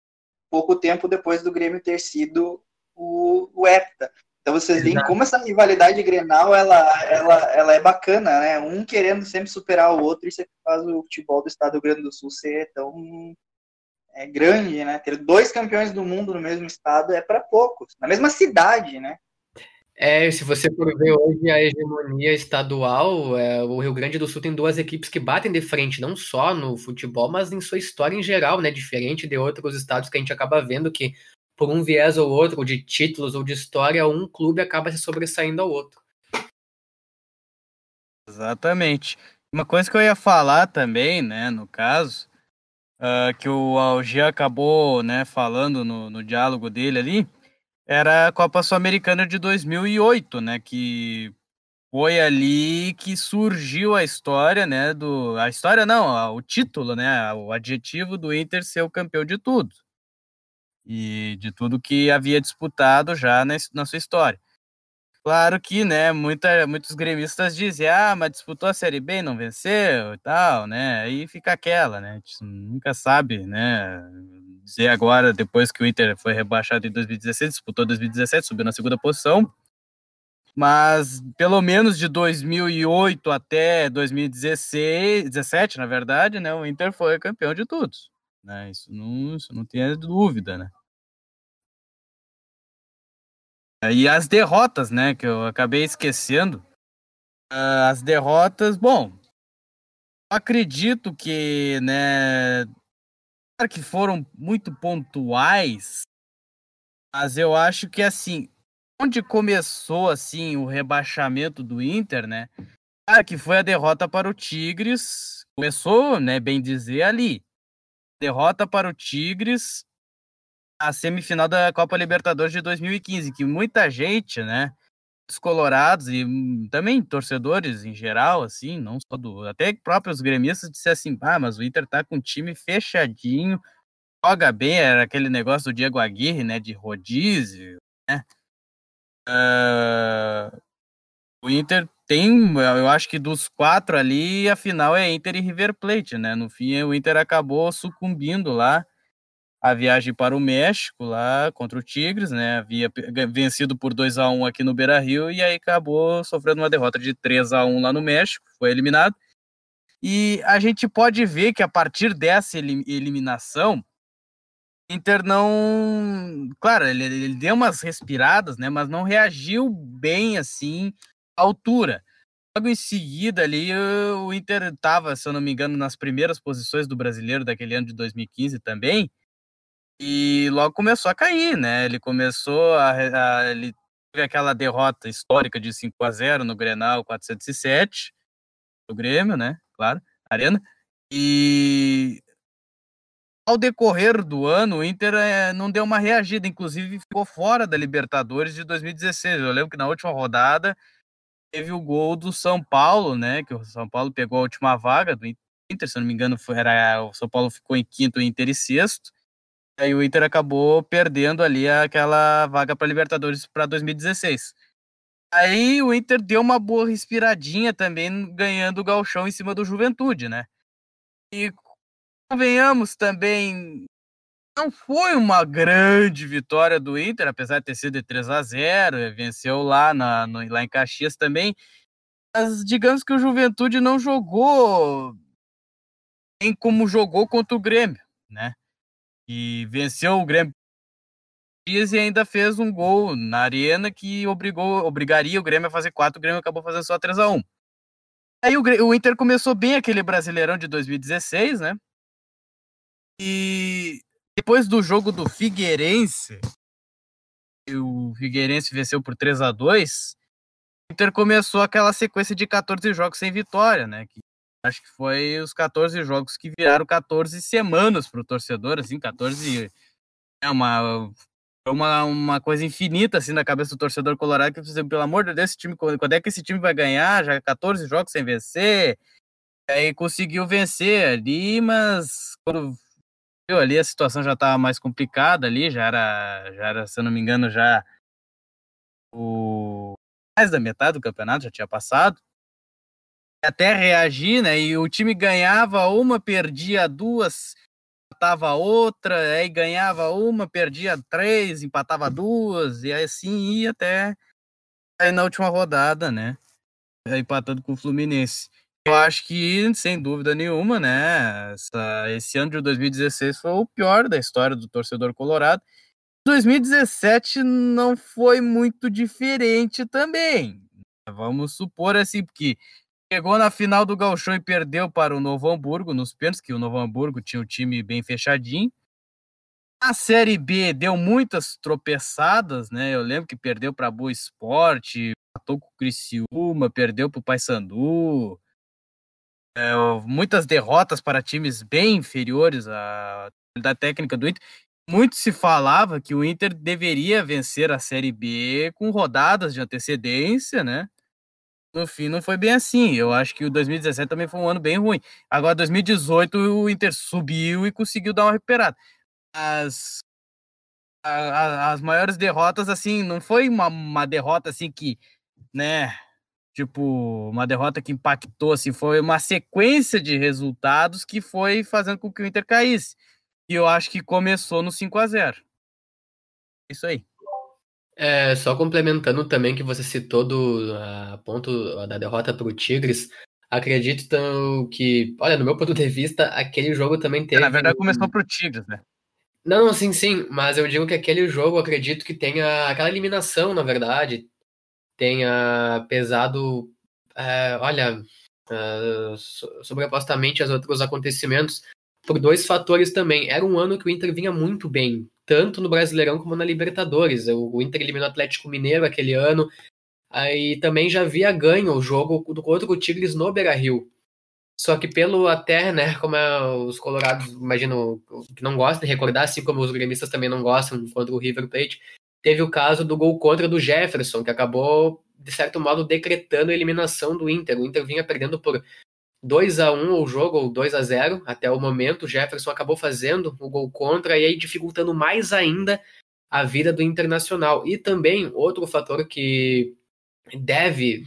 Pouco tempo depois do Grêmio ter sido o, o Hepta. Então vocês veem como essa rivalidade Grenal ela, ela, ela é bacana, né? Um querendo sempre superar o outro, isso é que faz o futebol do estado do Rio Grande do Sul ser tão é, grande, né? Ter dois campeões do mundo no mesmo estado é para poucos, na mesma cidade, né? É, se você for ver hoje a hegemonia estadual, é, o Rio Grande do Sul tem duas equipes que batem de frente, não só no futebol, mas em sua história em geral, né? Diferente de outros estados que a gente acaba vendo que, por um viés ou outro, de títulos ou de história, um clube acaba se sobressaindo ao outro. Exatamente. Uma coisa que eu ia falar também, né, no caso, uh, que o Algia acabou, né, falando no, no diálogo dele ali, era a Copa Sul-Americana de 2008, né? Que foi ali que surgiu a história, né? Do, a história não, o título, né? O adjetivo do Inter ser o campeão de tudo. E de tudo que havia disputado já na, sua história. Claro que, né, muita, muitos gremistas dizem, ah, mas disputou a Série B não venceu e tal, né? Aí fica aquela, né? A gente nunca sabe, né? dizer agora, depois que o Inter foi rebaixado em 2016, disputou 2017, subiu na segunda posição. Mas pelo menos de 2008 até 2016, 17, na verdade, né, o Inter foi campeão de tudo. Né? Isso não, isso não tem dúvida, né? E as derrotas, né, que eu acabei esquecendo. Uh, as derrotas, bom, acredito que, né, que foram muito pontuais, mas eu acho que assim, onde começou assim o rebaixamento do Inter, né? Claro que foi a derrota para o Tigres, começou, né, bem dizer ali. Derrota para o Tigres a semifinal da Copa Libertadores de 2015, que muita gente, né, os colorados e também torcedores em geral, assim, não só do. Até próprios gremistas disseram assim: ah, mas o Inter tá com um time fechadinho, joga bem, era aquele negócio do Diego Aguirre, né, de rodízio, né? Uh, o Inter tem, eu acho que dos quatro ali, a final é Inter e River Plate, né? No fim, o Inter acabou sucumbindo lá a viagem para o México, lá contra o Tigres, né? Havia vencido por 2 a 1 aqui no Beira Rio e aí acabou sofrendo uma derrota de 3 a 1 lá no México, foi eliminado. E a gente pode ver que a partir dessa eliminação, Inter não. Claro, ele, ele deu umas respiradas, né? Mas não reagiu bem assim à altura. Logo em seguida ali, o Inter estava, se eu não me engano, nas primeiras posições do brasileiro daquele ano de 2015 também. E logo começou a cair, né? Ele começou a, a ele teve aquela derrota histórica de 5 a 0 no Grenal 407 do Grêmio, né? Claro, Arena. E ao decorrer do ano, o Inter é, não deu uma reagida, inclusive ficou fora da Libertadores de 2016. Eu lembro que na última rodada teve o gol do São Paulo, né? Que o São Paulo pegou a última vaga do Inter, se não me engano, foi, era, o São Paulo ficou em quinto, o Inter em sexto. Aí o Inter acabou perdendo ali aquela vaga para Libertadores para 2016. Aí o Inter deu uma boa respiradinha também, ganhando o galchão em cima do Juventude, né? E convenhamos também, não foi uma grande vitória do Inter, apesar de ter sido de 3 a 0 venceu lá, na, no, lá em Caxias também. Mas digamos que o Juventude não jogou em como jogou contra o Grêmio, né? E venceu o Grêmio e ainda fez um gol na arena que obrigou, obrigaria o Grêmio a fazer 4, o Grêmio acabou fazendo só 3 a 1 Aí o, o Inter começou bem aquele Brasileirão de 2016, né? E depois do jogo do Figueirense, o Figueirense venceu por 3 a 2 o Inter começou aquela sequência de 14 jogos sem vitória, né? Que acho que foi os 14 jogos que viraram 14 semanas para o torcedor, assim, 14 é uma uma, uma coisa infinita assim na cabeça do torcedor colorado que dizendo, pelo amor de Deus, esse time quando é que esse time vai ganhar? Já 14 jogos sem vencer. Aí conseguiu vencer ali, mas quando viu ali a situação já estava mais complicada ali, já era já era, se eu não me engano, já o mais da metade do campeonato já tinha passado até reagir, né? E o time ganhava uma, perdia duas, empatava outra, aí ganhava uma, perdia três, empatava duas, e assim ia até aí na última rodada, né? Empatando com o Fluminense. Eu acho que, sem dúvida nenhuma, né? Essa, esse ano de 2016 foi o pior da história do torcedor colorado. 2017 não foi muito diferente também. Vamos supor assim, porque Chegou na final do Gauchão e perdeu para o Novo Hamburgo nos pênaltis, que o Novo Hamburgo tinha o time bem fechadinho. A Série B deu muitas tropeçadas, né? Eu lembro que perdeu para Boa Esporte, matou com o Criciúma, perdeu para o Paysandu. É, muitas derrotas para times bem inferiores à da técnica do Inter. Muito se falava que o Inter deveria vencer a Série B com rodadas de antecedência, né? No fim não foi bem assim. Eu acho que o 2017 também foi um ano bem ruim. Agora, 2018, o Inter subiu e conseguiu dar uma recuperada. As, a, as maiores derrotas, assim, não foi uma, uma derrota assim que, né, tipo, uma derrota que impactou, assim, foi uma sequência de resultados que foi fazendo com que o Inter caísse. E eu acho que começou no 5 a 0 Isso aí. É, só complementando também que você citou do a ponto da derrota para o Tigres, acredito então, que, olha, no meu ponto de vista, aquele jogo também teve. É, na verdade, começou para o Tigres, né? Não, sim, sim, mas eu digo que aquele jogo, acredito que tenha aquela eliminação, na verdade, tenha pesado, é, olha, é, sobrepostamente aos outros acontecimentos, por dois fatores também. Era um ano que o Inter vinha muito bem, tanto no Brasileirão como na Libertadores. O Inter eliminou o Atlético Mineiro aquele ano. Aí também já havia ganho o jogo contra o Tigres no Beira-Rio. Só que pelo até, né, como é, os colorados, imagino, que não gostam de recordar, assim como os gremistas também não gostam contra o River Plate, teve o caso do gol contra do Jefferson, que acabou, de certo modo, decretando a eliminação do Inter. O Inter vinha perdendo por 2 a 1 o jogo, ou 2 a 0 até o momento. O Jefferson acabou fazendo o gol contra e aí dificultando mais ainda a vida do Internacional. E também outro fator que deve,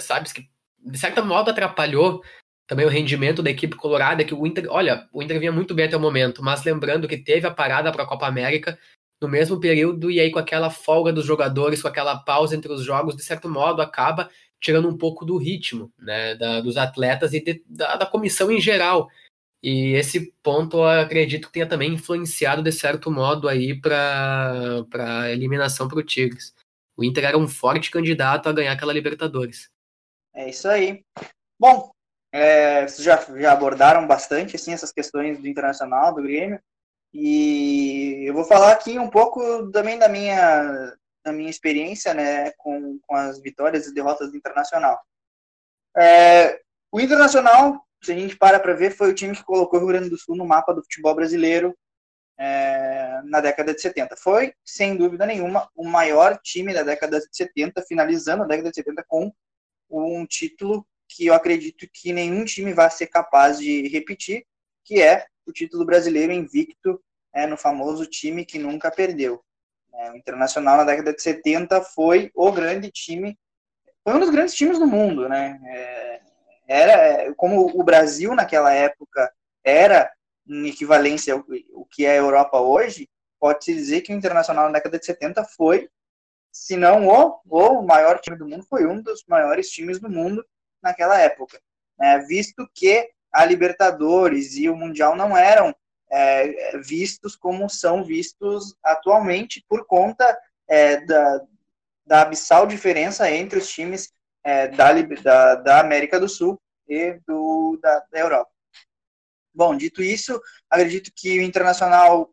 sabe, que de certa modo atrapalhou também o rendimento da equipe colorada, que o Inter, olha, o Inter vinha muito bem até o momento, mas lembrando que teve a parada para a Copa América no mesmo período e aí com aquela folga dos jogadores, com aquela pausa entre os jogos, de certo modo acaba tirando um pouco do ritmo né, da, dos atletas e de, da, da, comissão em geral. E esse ponto eu acredito que tenha também influenciado de certo modo aí para a eliminação para o Tigres. O Inter era um forte candidato a ganhar aquela Libertadores. É isso aí. Bom, é, vocês já, já abordaram bastante assim, essas questões do Internacional, do Grêmio. E eu vou falar aqui um pouco também da minha na minha experiência né, com, com as vitórias e derrotas do Internacional. É, o Internacional, se a gente para para ver, foi o time que colocou o Rio Grande do Sul no mapa do futebol brasileiro é, na década de 70. Foi, sem dúvida nenhuma, o maior time da década de 70, finalizando a década de 70 com um título que eu acredito que nenhum time vai ser capaz de repetir, que é o título brasileiro invicto é, no famoso time que nunca perdeu. É, o Internacional na década de 70 foi o grande time, foi um dos grandes times do mundo, né? É, era como o Brasil naquela época era em equivalência o que é a Europa hoje, pode-se dizer que o Internacional na década de 70 foi, se não o, o maior time do mundo, foi um dos maiores times do mundo naquela época. Né? Visto que a Libertadores e o Mundial não eram é, vistos como são vistos atualmente por conta é, da, da abissal diferença entre os times é, da, da, da, América do Sul e do, da, da Europa. Bom, dito isso, acredito que o Internacional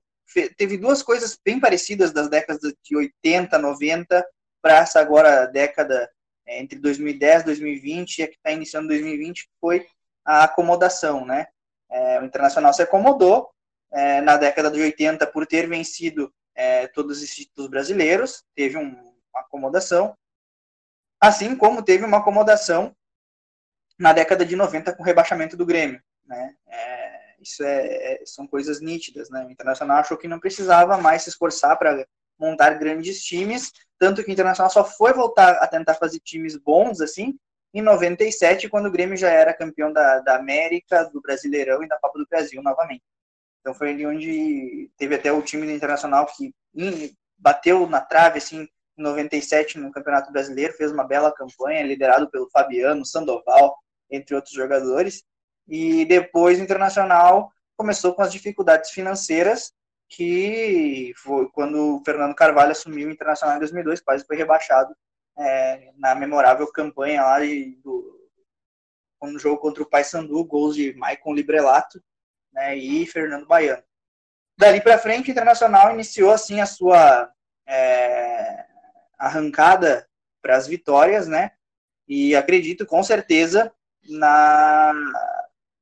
teve duas coisas bem parecidas das décadas de 80, 90 para essa agora década é, entre 2010 e 2020 e a que está iniciando 2020 foi a acomodação, né? É, o Internacional se acomodou é, na década de 80 por ter vencido é, todos os títulos brasileiros, teve um, uma acomodação, assim como teve uma acomodação na década de 90 com o rebaixamento do Grêmio, né? É, isso é, é, são coisas nítidas, né? O Internacional achou que não precisava mais se esforçar para montar grandes times, tanto que o Internacional só foi voltar a tentar fazer times bons, assim, em 97, quando o Grêmio já era campeão da, da América, do Brasileirão e da Copa do Brasil novamente. Então foi ali onde teve até o time do Internacional que bateu na trave, assim, em 97 no Campeonato Brasileiro, fez uma bela campanha, liderado pelo Fabiano, Sandoval, entre outros jogadores. E depois o Internacional começou com as dificuldades financeiras, que foi quando o Fernando Carvalho assumiu o Internacional em 2002, quase foi rebaixado é, na memorável campanha lá de, do, no jogo contra o Paysandu, gols de Maicon Librelato né, e Fernando Baiano. Dali para frente, o Internacional iniciou assim a sua é, arrancada para as vitórias, né? E acredito com certeza na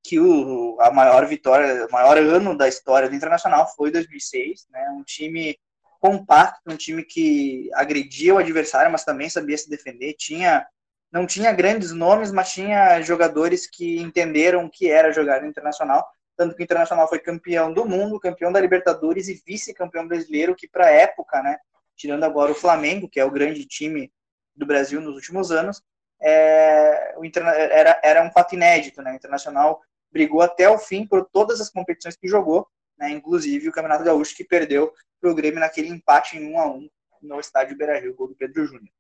que o, a maior vitória, o maior ano da história do Internacional foi 2006, né? Um time compacto, um time que agredia o adversário, mas também sabia se defender. Tinha, não tinha grandes nomes, mas tinha jogadores que entenderam o que era jogar no Internacional. Tanto que o Internacional foi campeão do mundo, campeão da Libertadores e vice-campeão brasileiro, que para época, né, tirando agora o Flamengo, que é o grande time do Brasil nos últimos anos, é, o Interna era, era um fato inédito. Né? O Internacional brigou até o fim por todas as competições que jogou, né, inclusive o Campeonato Gaúcho, que perdeu para o Grêmio naquele empate em 1 a 1 no estádio Beira-Rio, gol do Pedro Júnior.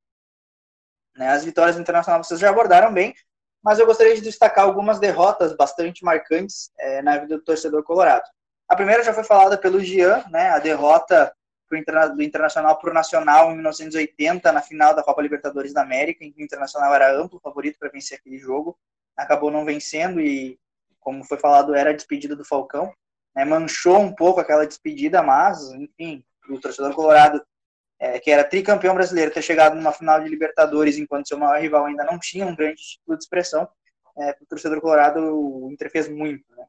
Né, as vitórias do Internacional vocês já abordaram bem, mas eu gostaria de destacar algumas derrotas bastante marcantes é, na vida do torcedor colorado. A primeira já foi falada pelo Gian, né, a derrota do Internacional para o Nacional em 1980, na final da Copa Libertadores da América, em que o Internacional era amplo favorito para vencer aquele jogo, acabou não vencendo e, como foi falado, era a despedida do Falcão né, manchou um pouco aquela despedida, mas, enfim, o torcedor colorado, é, que era tricampeão brasileiro, ter chegado numa final de Libertadores enquanto seu maior rival ainda não tinha um grande título de expressão, é, para o torcedor colorado o Inter fez muito, né?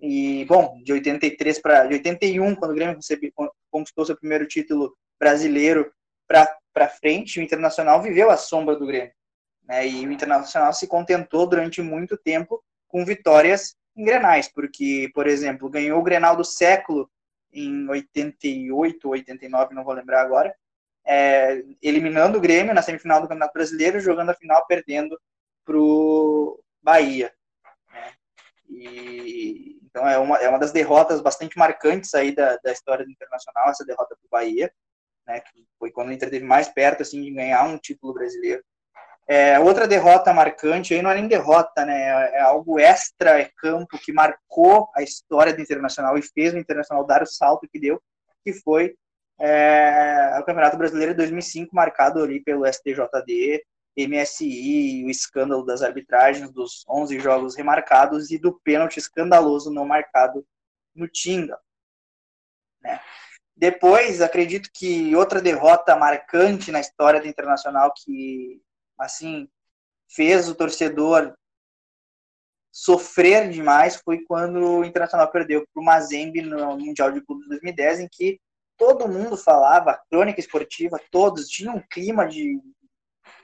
E, bom, de 83 para 81, quando o Grêmio recebe, conquistou seu primeiro título brasileiro para frente, o Internacional viveu a sombra do Grêmio. Né? E o Internacional se contentou durante muito tempo com vitórias em grenais, porque, por exemplo, ganhou o Grenal do século em 88, 89, não vou lembrar agora, é, eliminando o Grêmio na semifinal do Campeonato Brasileiro, jogando a final perdendo para o Bahia. Né? E, então é uma, é uma das derrotas bastante marcantes aí da, da história do Internacional, essa derrota para o Bahia, né, que foi quando o Inter esteve mais perto assim, de ganhar um título brasileiro. É, outra derrota marcante, aí não é nem derrota, né? É, é algo extra-campo que marcou a história do Internacional e fez o Internacional dar o salto que deu, que foi é, o Campeonato Brasileiro de 2005, marcado ali pelo STJD, MSI, o escândalo das arbitragens dos 11 jogos remarcados e do pênalti escandaloso não marcado no Tinga. Né? Depois, acredito que outra derrota marcante na história do Internacional que assim, fez o torcedor sofrer demais foi quando o Internacional perdeu para o Mazembe no Mundial de Clubes de 2010, em que todo mundo falava, crônica esportiva, todos tinham um clima de,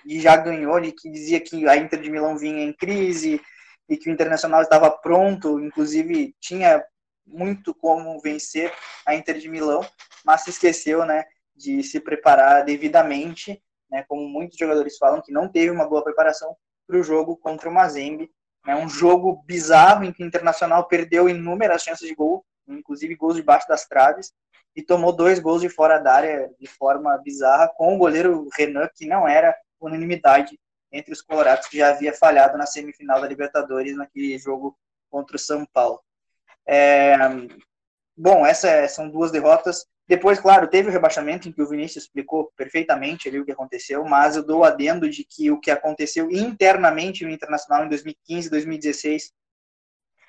de já ganhou, de que dizia que a Inter de Milão vinha em crise e que o Internacional estava pronto, inclusive tinha muito como vencer a Inter de Milão, mas se esqueceu, né, de se preparar devidamente né, como muitos jogadores falam, que não teve uma boa preparação para o jogo contra o Mazembe. Né, um jogo bizarro em que o Internacional perdeu inúmeras chances de gol, inclusive gols debaixo das traves, e tomou dois gols de fora da área de forma bizarra, com o goleiro Renan, que não era unanimidade entre os colorados, que já havia falhado na semifinal da Libertadores naquele jogo contra o São Paulo. É, bom, essas são duas derrotas. Depois, claro, teve o rebaixamento em que o Vinícius explicou perfeitamente ali o que aconteceu, mas eu dou adendo de que o que aconteceu internamente no Internacional em 2015 e 2016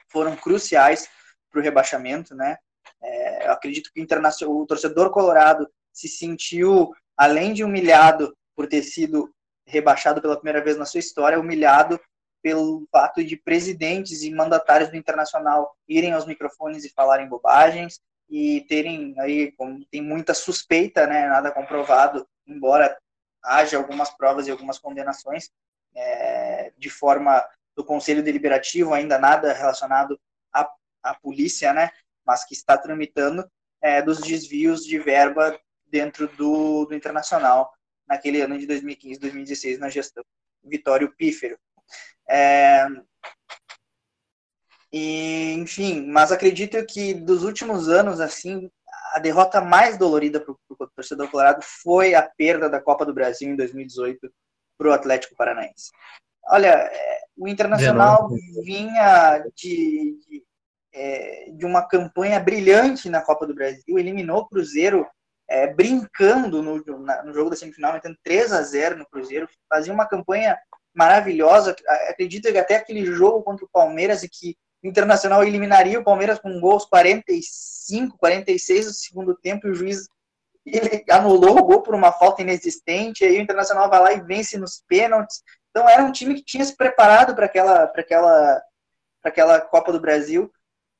foram cruciais para o rebaixamento, né? É, eu acredito que o, o torcedor colorado se sentiu, além de humilhado por ter sido rebaixado pela primeira vez na sua história, humilhado pelo fato de presidentes e mandatários do internacional irem aos microfones e falarem bobagens e terem aí, tem muita suspeita, né, nada comprovado, embora haja algumas provas e algumas condenações é, de forma do Conselho Deliberativo, ainda nada relacionado à, à polícia, né, mas que está tramitando é, dos desvios de verba dentro do, do Internacional naquele ano de 2015, 2016 na gestão Vitório Pífero. É, e, enfim, mas acredito que dos últimos anos, assim, a derrota mais dolorida para o torcedor colorado foi a perda da Copa do Brasil em 2018 para o Atlético Paranaense. Olha, é, o Internacional vinha de, de, é, de, uma campanha brilhante na Copa do Brasil, eliminou o Cruzeiro é, brincando no, na, no jogo da semifinal, metendo 3 a 0 no Cruzeiro, fazia uma campanha maravilhosa. Acredito que até aquele jogo contra o Palmeiras, e que o Internacional eliminaria o Palmeiras com gols 45, 46 no segundo tempo, e o juiz ele anulou o gol por uma falta inexistente, aí o Internacional vai lá e vence nos pênaltis. Então era um time que tinha se preparado para aquela, aquela, aquela Copa do Brasil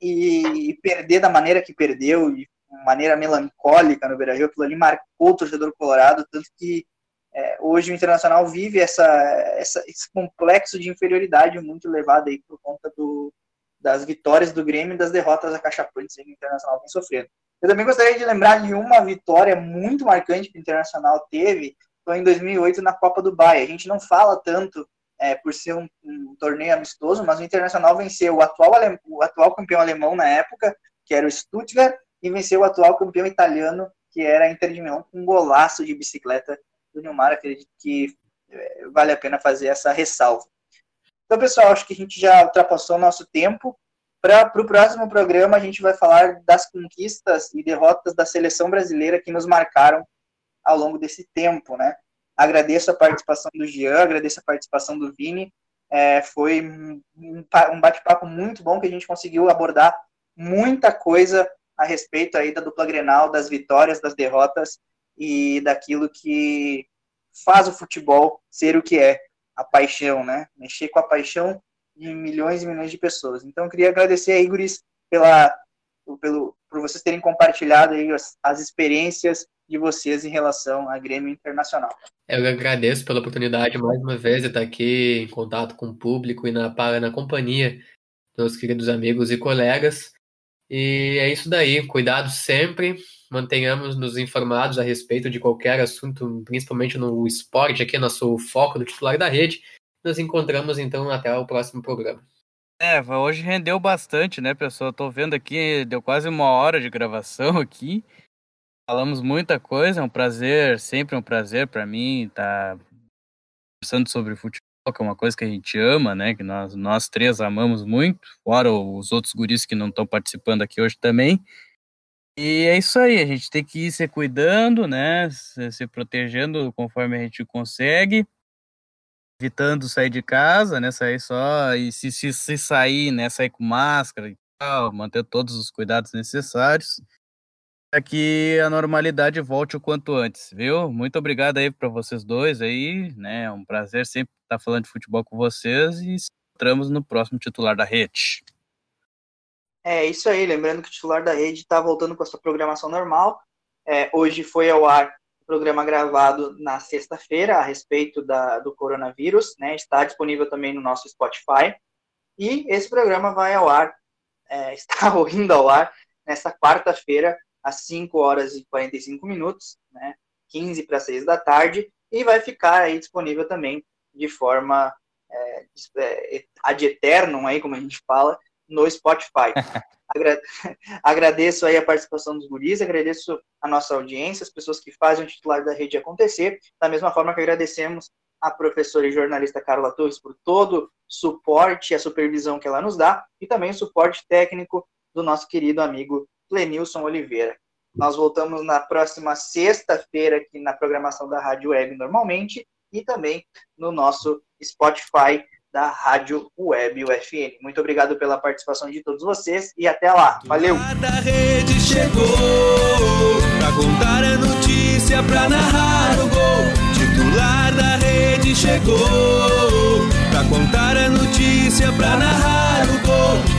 e, perder da maneira que perdeu, de maneira melancólica no Beira-Rio, aquilo ali marcou o torcedor colorado, tanto que é, hoje o Internacional vive essa, essa, esse complexo de inferioridade muito elevado aí por conta do, das vitórias do Grêmio e das derrotas acachapantes que o Internacional vem sofrendo. Eu também gostaria de lembrar de uma vitória muito marcante que o Internacional teve, foi em 2008 na Copa do Bahia. A gente não fala tanto é, por ser um, um, torneio amistoso, mas o Internacional venceu o atual, o atual campeão alemão na época, que era o Stuttgart, e venceu o atual campeão italiano, que era a Inter de Milão, com um golaço de bicicleta do Neymar, acredito que é, vale a pena fazer essa ressalva. Então, pessoal, acho que a gente já ultrapassou o nosso tempo. Para o próximo programa, a gente vai falar das conquistas e derrotas da seleção brasileira que nos marcaram ao longo desse tempo, né? Agradeço a participação do Jean, agradeço a participação do Vini. É, foi um, bate-papo muito bom que a gente conseguiu abordar muita coisa a respeito aí da dupla Grenal, das vitórias, das derrotas e daquilo que faz o futebol ser o que é, a paixão, né? Mexer com a paixão de milhões e milhões de pessoas. Então, eu queria agradecer a Igoris pela, pelo, por vocês terem compartilhado aí as, as experiências de vocês em relação à Grêmio Internacional. Eu agradeço pela oportunidade mais uma vez de estar aqui em contato com o público e na, na companhia dos queridos amigos e colegas. E é isso daí, cuidado sempre, mantenhamos-nos informados a respeito de qualquer assunto, principalmente no esporte, aqui é nosso foco do titular da rede. Nos encontramos então até o próximo programa. É, hoje rendeu bastante, né, pessoal? Tô vendo aqui, deu quase uma hora de gravação aqui. Falamos muita coisa, é um prazer, sempre um prazer para mim estar tá conversando sobre futebol que é uma coisa que a gente ama, né? Que nós, nós três amamos muito, fora os outros guris que não estão participando aqui hoje também. E é isso aí, a gente tem que ir se cuidando, né? Se, se protegendo conforme a gente consegue, evitando sair de casa, né? Sair só, e se, se, se sair, né? Sair com máscara e tal, manter todos os cuidados necessários para que a normalidade volte o quanto antes, viu? Muito obrigado aí para vocês dois aí, né? É um prazer sempre estar falando de futebol com vocês e entramos no próximo titular da rede. É isso aí, lembrando que o titular da rede está voltando com a sua programação normal. É, hoje foi ao ar o programa gravado na sexta-feira a respeito da, do coronavírus, né? Está disponível também no nosso Spotify. E esse programa vai ao ar, é, [laughs] está indo ao ar nessa quarta-feira, às 5 horas e 45 minutos, né, 15 para 6 da tarde, e vai ficar aí disponível também de forma é, é, ad eternum, aí, como a gente fala, no Spotify. [laughs] agradeço aí a participação dos guris, agradeço a nossa audiência, as pessoas que fazem o titular da rede acontecer, da mesma forma que agradecemos a professora e jornalista Carla Torres por todo o suporte e a supervisão que ela nos dá, e também o suporte técnico do nosso querido amigo Lenilson Oliveira. Nós voltamos na próxima sexta-feira aqui na programação da Rádio Web normalmente e também no nosso Spotify da Rádio Web UFN. Muito obrigado pela participação de todos vocês e até lá. Valeu! Rede chegou pra contar a notícia, pra narrar o gol. Titular da rede chegou pra contar a notícia, pra narrar o gol.